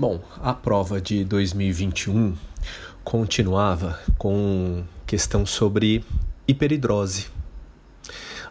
Bom, a prova de 2021 continuava com questão sobre hiperidrose.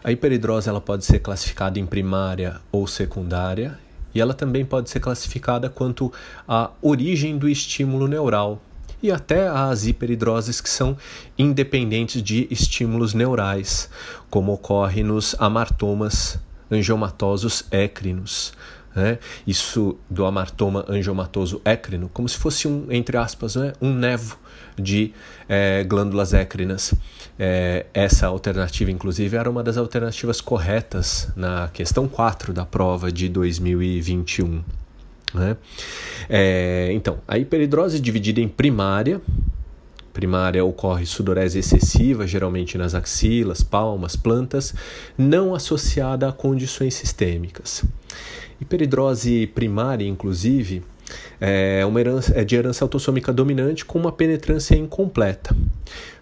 A hiperidrose ela pode ser classificada em primária ou secundária e ela também pode ser classificada quanto à origem do estímulo neural e até as hiperidroses que são independentes de estímulos neurais, como ocorre nos amartomas angiomatosos écrinos. Né? Isso do amartoma angiomatoso écrino, como se fosse um, entre aspas, né? um nevo de é, glândulas écrinas. É, essa alternativa, inclusive, era uma das alternativas corretas na questão 4 da prova de 2021. Né? É, então, a hiperidrose dividida em primária, primária ocorre sudorese excessiva, geralmente nas axilas, palmas, plantas, não associada a condições sistêmicas. Hiperidrose primária, inclusive, é, uma herança, é de herança autossômica dominante com uma penetrância incompleta.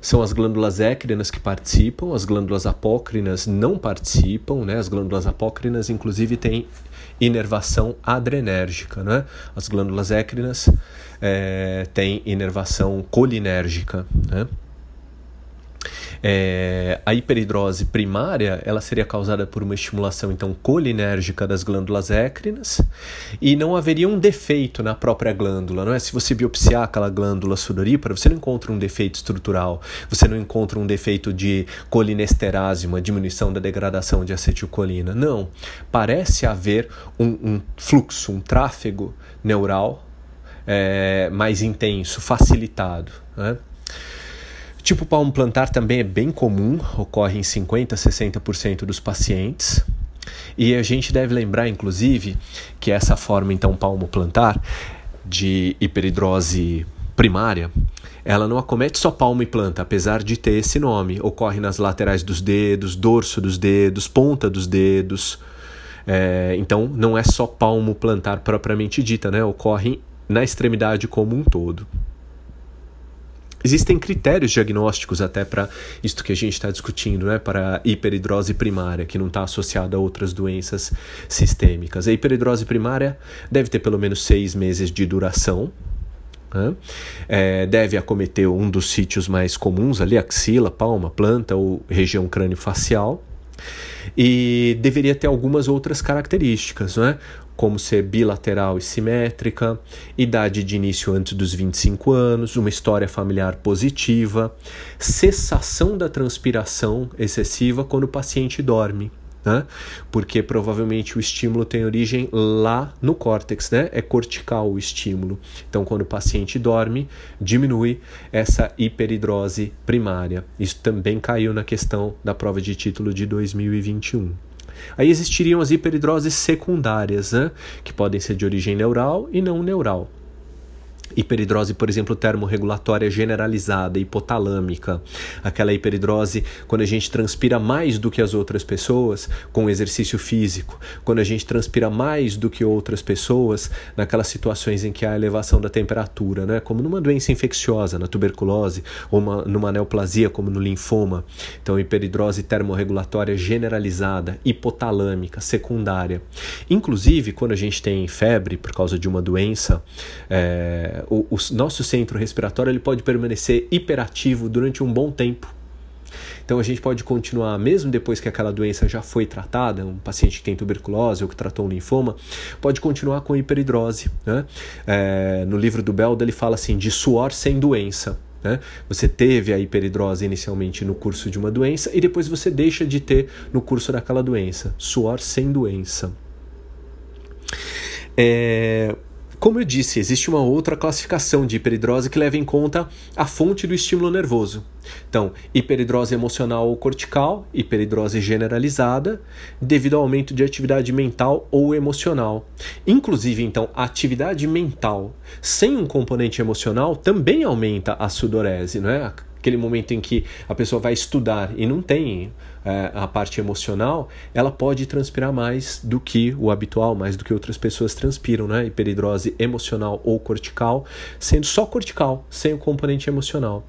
São as glândulas écrinas que participam, as glândulas apócrinas não participam, né? As glândulas apócrinas, inclusive, têm inervação adrenérgica, né? As glândulas écrinas é, têm inervação colinérgica, né? É, a hiperidrose primária ela seria causada por uma estimulação então colinérgica das glândulas écrinas e não haveria um defeito na própria glândula, não é? Se você biopsiar aquela glândula sudorípara, você não encontra um defeito estrutural, você não encontra um defeito de colinesterase, uma diminuição da degradação de acetilcolina. Não, parece haver um, um fluxo, um tráfego neural é, mais intenso, facilitado. Né? Tipo palmo plantar também é bem comum, ocorre em 50% a 60% dos pacientes. E a gente deve lembrar, inclusive, que essa forma, então, palmo plantar, de hiperidrose primária, ela não acomete só palmo e planta, apesar de ter esse nome. Ocorre nas laterais dos dedos, dorso dos dedos, ponta dos dedos. É, então, não é só palmo plantar propriamente dita, né? Ocorre na extremidade como um todo. Existem critérios diagnósticos até para isto que a gente está discutindo, né, para hiperidrose primária, que não está associada a outras doenças sistêmicas. A hiperidrose primária deve ter pelo menos seis meses de duração, né? É, deve acometer um dos sítios mais comuns ali, axila, palma, planta ou região crânio-facial. E deveria ter algumas outras características, né? Como ser bilateral e simétrica, idade de início antes dos 25 anos, uma história familiar positiva, cessação da transpiração excessiva quando o paciente dorme. Né? Porque provavelmente o estímulo tem origem lá no córtex, né? É cortical o estímulo. Então, quando o paciente dorme, diminui essa hiperidrose primária. Isso também caiu na questão da prova de título de 2021. Aí existiriam as hiperidroses secundárias, né? que podem ser de origem neural e não neural hiperidrose, por exemplo, termorregulatória generalizada, hipotalâmica, aquela hiperidrose quando a gente transpira mais do que as outras pessoas com exercício físico, quando a gente transpira mais do que outras pessoas naquelas situações em que há elevação da temperatura, né? como numa doença infecciosa, na tuberculose, ou uma, numa neoplasia, como no linfoma. Então, hiperidrose termorregulatória generalizada, hipotalâmica, secundária. Inclusive, quando a gente tem febre por causa de uma doença, é, o, o nosso centro respiratório ele pode permanecer hiperativo durante um bom tempo. Então a gente pode continuar, mesmo depois que aquela doença já foi tratada, um paciente que tem tuberculose ou que tratou um linfoma, pode continuar com hiperidrose. Né? É, no livro do Belda ele fala assim de suor sem doença. Né? Você teve a hiperidrose inicialmente no curso de uma doença e depois você deixa de ter no curso daquela doença. Suor sem doença. É, como eu disse, existe uma outra classificação de hiperidrose que leva em conta a fonte do estímulo nervoso. Então, hiperidrose emocional ou cortical, hiperidrose generalizada, devido ao aumento de atividade mental ou emocional. Inclusive, então, a atividade mental sem um componente emocional também aumenta a sudorese, não é? Aquele momento em que a pessoa vai estudar e não tem é, a parte emocional, ela pode transpirar mais do que o habitual, mais do que outras pessoas transpiram, né? Hiperidrose emocional ou cortical, sendo só cortical, sem o componente emocional.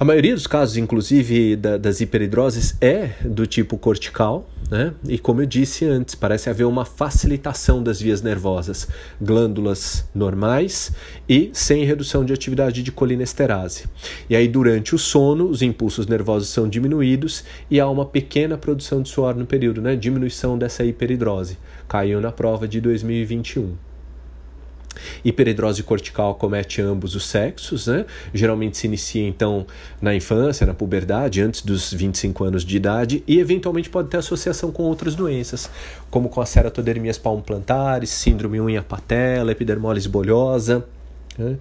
A maioria dos casos, inclusive da, das hiperidroses, é do tipo cortical, né? E como eu disse antes, parece haver uma facilitação das vias nervosas, glândulas normais e sem redução de atividade de colinesterase. E aí, durante o sono, os impulsos nervosos são diminuídos e há uma pequena produção de suor no período, né? Diminuição dessa hiperidrose. Caiu na prova de 2021. Hiperidrose cortical comete ambos os sexos, né? geralmente se inicia então na infância, na puberdade, antes dos 25 anos de idade, e eventualmente pode ter associação com outras doenças, como com as ceratodermias palmoplantares, síndrome unha patela, epidermólise bolhosa. Né?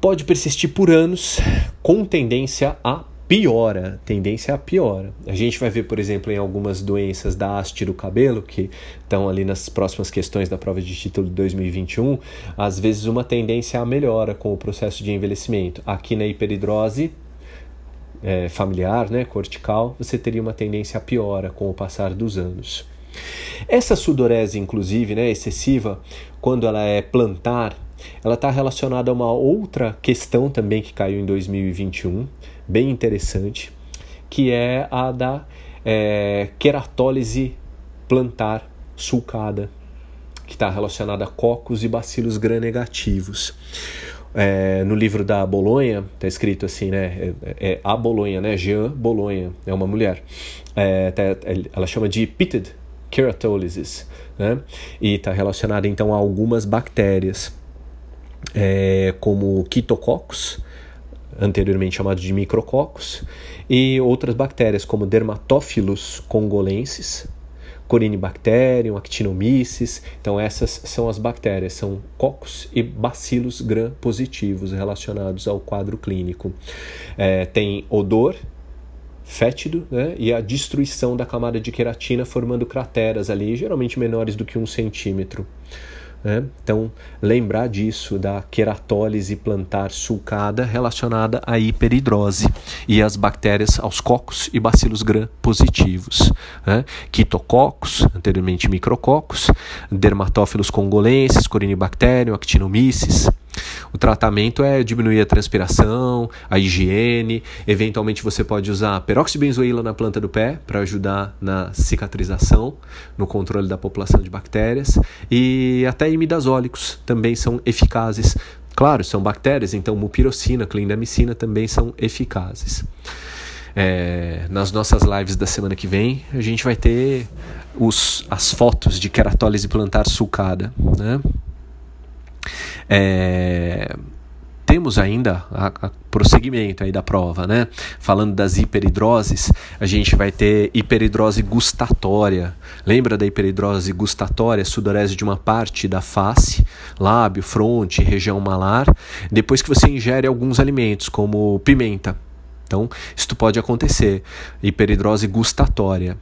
Pode persistir por anos, com tendência a piora, tendência a piora. A gente vai ver, por exemplo, em algumas doenças da haste do cabelo, que estão ali nas próximas questões da prova de título de 2021, às vezes uma tendência a melhora com o processo de envelhecimento. Aqui na hiperidrose é, familiar, né, cortical, você teria uma tendência a piora com o passar dos anos. Essa sudorese, inclusive, né, excessiva, quando ela é plantar, ela está relacionada a uma outra questão também que caiu em 2021, bem interessante, que é a da é, queratólise plantar sulcada, que está relacionada a cocos e bacilos gram-negativos. É, no livro da Bolonha, está escrito assim, né? É, é, a Bolonha, né? Jean Bolonha, é uma mulher. É, tá, ela chama de pitted keratolysis, né? E está relacionada então a algumas bactérias, é, como quitococos, anteriormente chamado de micrococos, e outras bactérias como Dermatophilus congolensis, Corynebacterium, Actinomyces. Então essas são as bactérias, são cocos e bacilos gram positivos relacionados ao quadro clínico. É, tem odor fétido né, e a destruição da camada de queratina formando crateras ali, geralmente menores do que um centímetro. Né? Então, lembrar disso, da queratólise plantar sulcada relacionada à hiperidrose e às bactérias, aos cocos e bacilos gram positivos. Né? Quitococos, anteriormente micrococos, dermatófilos congolenses, Corynebacterium, Actinomyces, o tratamento é diminuir a transpiração, a higiene. Eventualmente você pode usar peróxido de benzoíla na planta do pé para ajudar na cicatrização, no controle da população de bactérias. E até imidazólicos também são eficazes. Claro, são bactérias, então mupirocina, clindamicina também são eficazes. É, nas nossas lives da semana que vem, a gente vai ter os, as fotos de queratólise plantar sulcada, né? É, temos ainda a, a, prosseguimento aí da prova, né? Falando das hiperidroses, a gente vai ter hiperidrose gustatória. Lembra da hiperidrose gustatória, sudorese de uma parte da face, lábio, fronte, região malar, depois que você ingere alguns alimentos, como pimenta. Então, isso pode acontecer. Hiperidrose gustatória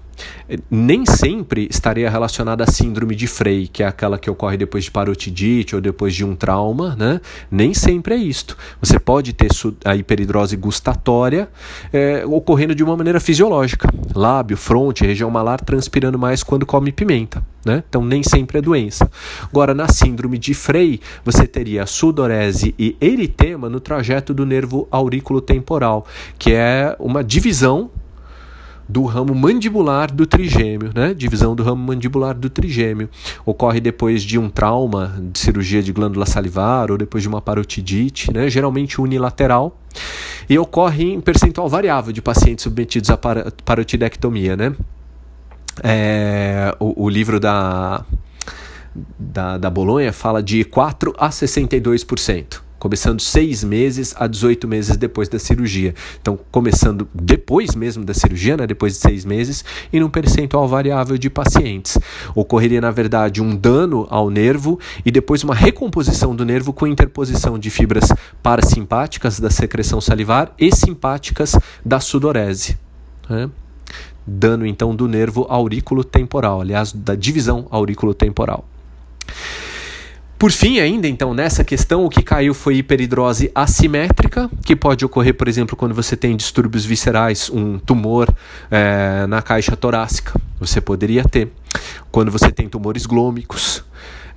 nem sempre estaria relacionada à síndrome de Frey, que é aquela que ocorre depois de parotidite ou depois de um trauma, né? Nem sempre é isto. Você pode ter a hiperidrose gustatória é, ocorrendo de uma maneira fisiológica, lábio, fronte, região malar transpirando mais quando come pimenta, né? Então nem sempre é doença. Agora na síndrome de Frey, você teria sudorese e eritema no trajeto do nervo aurículo temporal, que é uma divisão do ramo mandibular do trigêmeo, né? Divisão do ramo mandibular do trigêmeo. Ocorre depois de um trauma, de cirurgia de glândula salivar ou depois de uma parotidite, né? Geralmente unilateral. E ocorre em percentual variável de pacientes submetidos à parotidectomia, né? É, o, o livro da, da, da Bolonha fala de 4 a 62% começando seis meses a 18 meses depois da cirurgia. Então, começando depois mesmo da cirurgia, né, depois de seis meses, e num percentual variável de pacientes. Ocorreria, na verdade, um dano ao nervo e depois uma recomposição do nervo com interposição de fibras parasimpáticas da secreção salivar e simpáticas da sudorese. Né? Dano, então, do nervo aurículo temporal, aliás, da divisão aurículo temporal. Por fim, ainda então, nessa questão, o que caiu foi hiperidrose assimétrica, que pode ocorrer, por exemplo, quando você tem distúrbios viscerais, um tumor é, na caixa torácica, você poderia ter. Quando você tem tumores glômicos,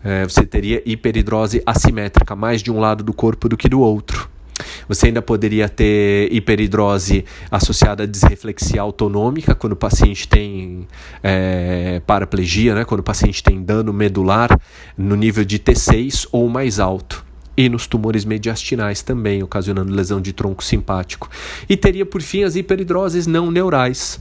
é, você teria hiperidrose assimétrica, mais de um lado do corpo do que do outro. Você ainda poderia ter hiperidrose associada a disreflexia autonômica, quando o paciente tem é, paraplegia, né? quando o paciente tem dano medular no nível de T6 ou mais alto. E nos tumores mediastinais também, ocasionando lesão de tronco simpático. E teria, por fim, as hiperidroses não neurais.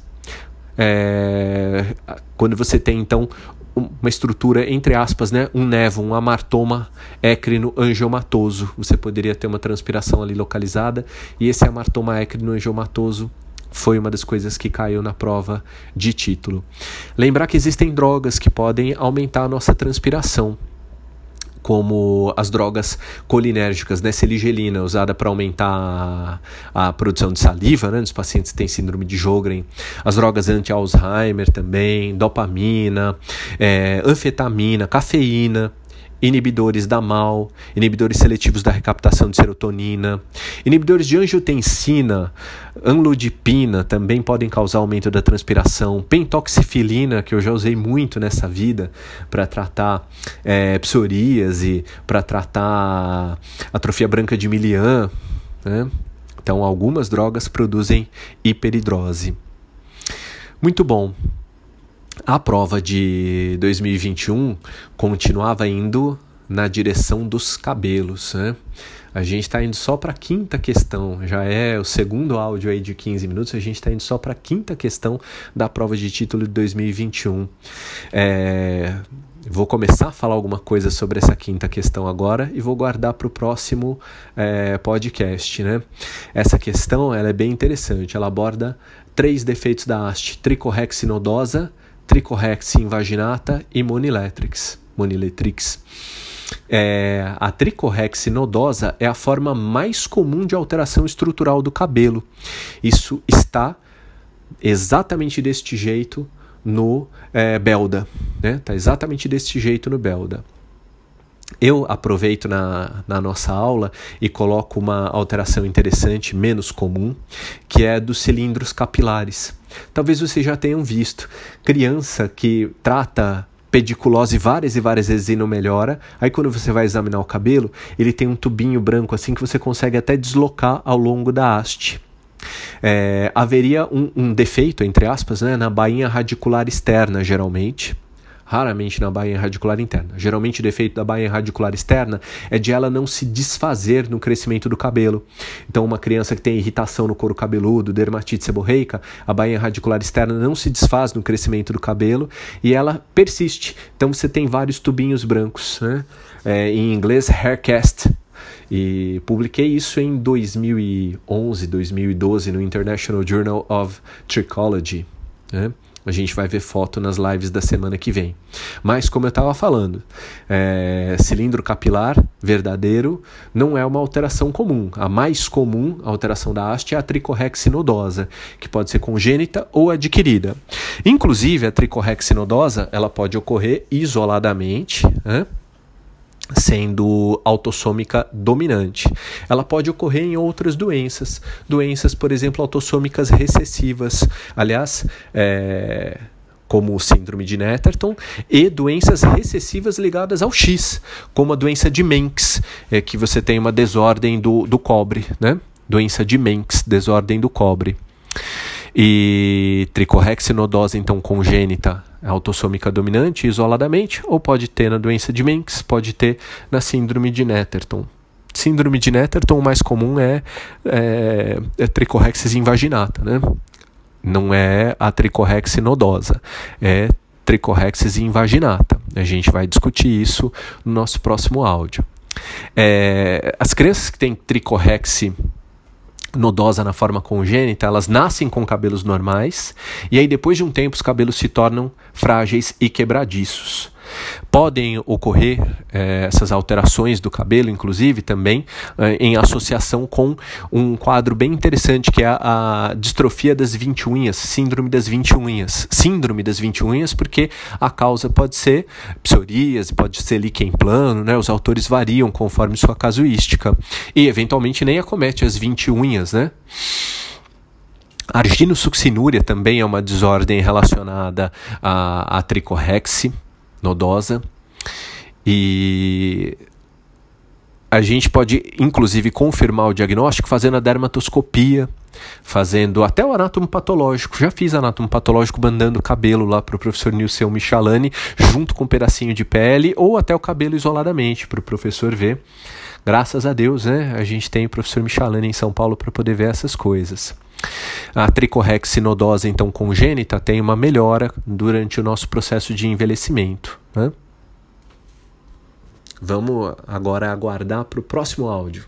É, quando você tem, então, uma estrutura, entre aspas, né, um nevo, um amartoma écrino angiomatoso. Você poderia ter uma transpiração ali localizada, e esse amartoma écrino angiomatoso foi uma das coisas que caiu na prova de título. Lembrar que existem drogas que podem aumentar a nossa transpiração como as drogas colinérgicas, né, seligelina, usada para aumentar a, produção de saliva, né, nos pacientes que têm síndrome de Jogren, as drogas anti-Alzheimer também, dopamina, é, anfetamina, cafeína, inibidores da MAL, inibidores seletivos da recaptação de serotonina, inibidores de angiotensina, anlodipina também podem causar aumento da transpiração, pentoxifilina, que eu já usei muito nessa vida para tratar é, psoríase, para tratar atrofia branca de Milian, né? Então, algumas drogas produzem hiperidrose. Muito bom a prova de 2021 continuava indo na direção dos cabelos, né? A gente está indo só para a quinta questão, já é o segundo áudio aí de 15 minutos, a gente está indo só para a quinta questão da prova de título de 2021. É, vou começar a falar alguma coisa sobre essa quinta questão agora e vou guardar para o próximo é, podcast, né? Essa questão ela é bem interessante, ela aborda três defeitos da haste tricorrexinodosa, tricorrex invaginata e moniletrix. moniletrix. É, a tricorrex nodosa é a forma mais comum de alteração estrutural do cabelo. Isso está exatamente deste jeito no é, Belda. Né? Tá exatamente deste jeito no Belda. Eu aproveito na, na nossa aula e coloco uma alteração interessante, menos comum, que é dos cilindros capilares. Talvez vocês já tenham visto. Criança que trata pediculose várias e várias vezes e não melhora. Aí quando você vai examinar o cabelo, ele tem um tubinho branco assim que você consegue até deslocar ao longo da haste. É, haveria um, um, defeito, entre aspas, né, na bainha radicular externa, geralmente raramente na bainha radicular interna. Geralmente o defeito da bainha radicular externa é de ela não se desfazer no crescimento do cabelo. Então uma criança que tem irritação no couro cabeludo, dermatite seborreica, a bainha radicular externa não se desfaz no crescimento do cabelo e ela persiste. Então você tem vários tubinhos brancos, né? é, em inglês haircast, e publiquei isso em 2011, 2012 no International Journal of Trichology. Né? A gente vai ver foto nas lives da semana que vem. Mas, como eu estava falando, é, cilindro capilar verdadeiro não é uma alteração comum. A mais comum alteração da haste é a tricorrexinodosa, que pode ser congênita ou adquirida. Inclusive, a tricorrexinodosa ela pode ocorrer isoladamente. Né? Sendo autossômica dominante. Ela pode ocorrer em outras doenças, doenças, por exemplo, autossômicas recessivas. Aliás, é, como o síndrome de Netterton, e doenças recessivas ligadas ao X, como a doença de Menks, é, que você tem uma desordem do, do cobre, né? Doença de Menks, desordem do cobre. E tricorrexinodose, então, congênita, autossômica dominante isoladamente, ou pode ter na doença de Menks, pode ter na síndrome de Netterton. Síndrome de Netterton, o mais comum é, é, é tricorrexis invaginata, né? Não é a tricorrexis nodosa, é tricorrexis invaginata. A gente vai discutir isso no nosso próximo áudio. É, as crianças que têm tricorrexis nodosa na forma congênita, elas nascem com cabelos normais e aí depois de um tempo os cabelos se tornam frágeis e quebradiços. Podem ocorrer eh, essas alterações do cabelo, inclusive, também eh, em associação com um quadro bem interessante que é a, a, distrofia das 20 unhas, síndrome das 20 unhas. Síndrome das 20 unhas, porque a causa pode ser psoríase, pode ser líquen plano, né? os autores variam conforme sua casuística. E, eventualmente, nem acomete as 20 unhas, né? Arginosuccinúria também é uma desordem relacionada à, à nodosa. E a gente pode, inclusive, confirmar o diagnóstico fazendo a dermatoscopia, fazendo até o anátomo patológico. Já fiz anátomo patológico mandando cabelo lá para o professor Nilson Michalani, junto com um pedacinho de pele, ou até o cabelo isoladamente para o professor ver. Graças a Deus, né? A gente tem o professor Michalani em São Paulo para poder ver essas coisas. A tricorrexinodose, então, congênita, tem uma melhora durante o nosso processo de envelhecimento. Né? Vamos agora aguardar para o próximo áudio.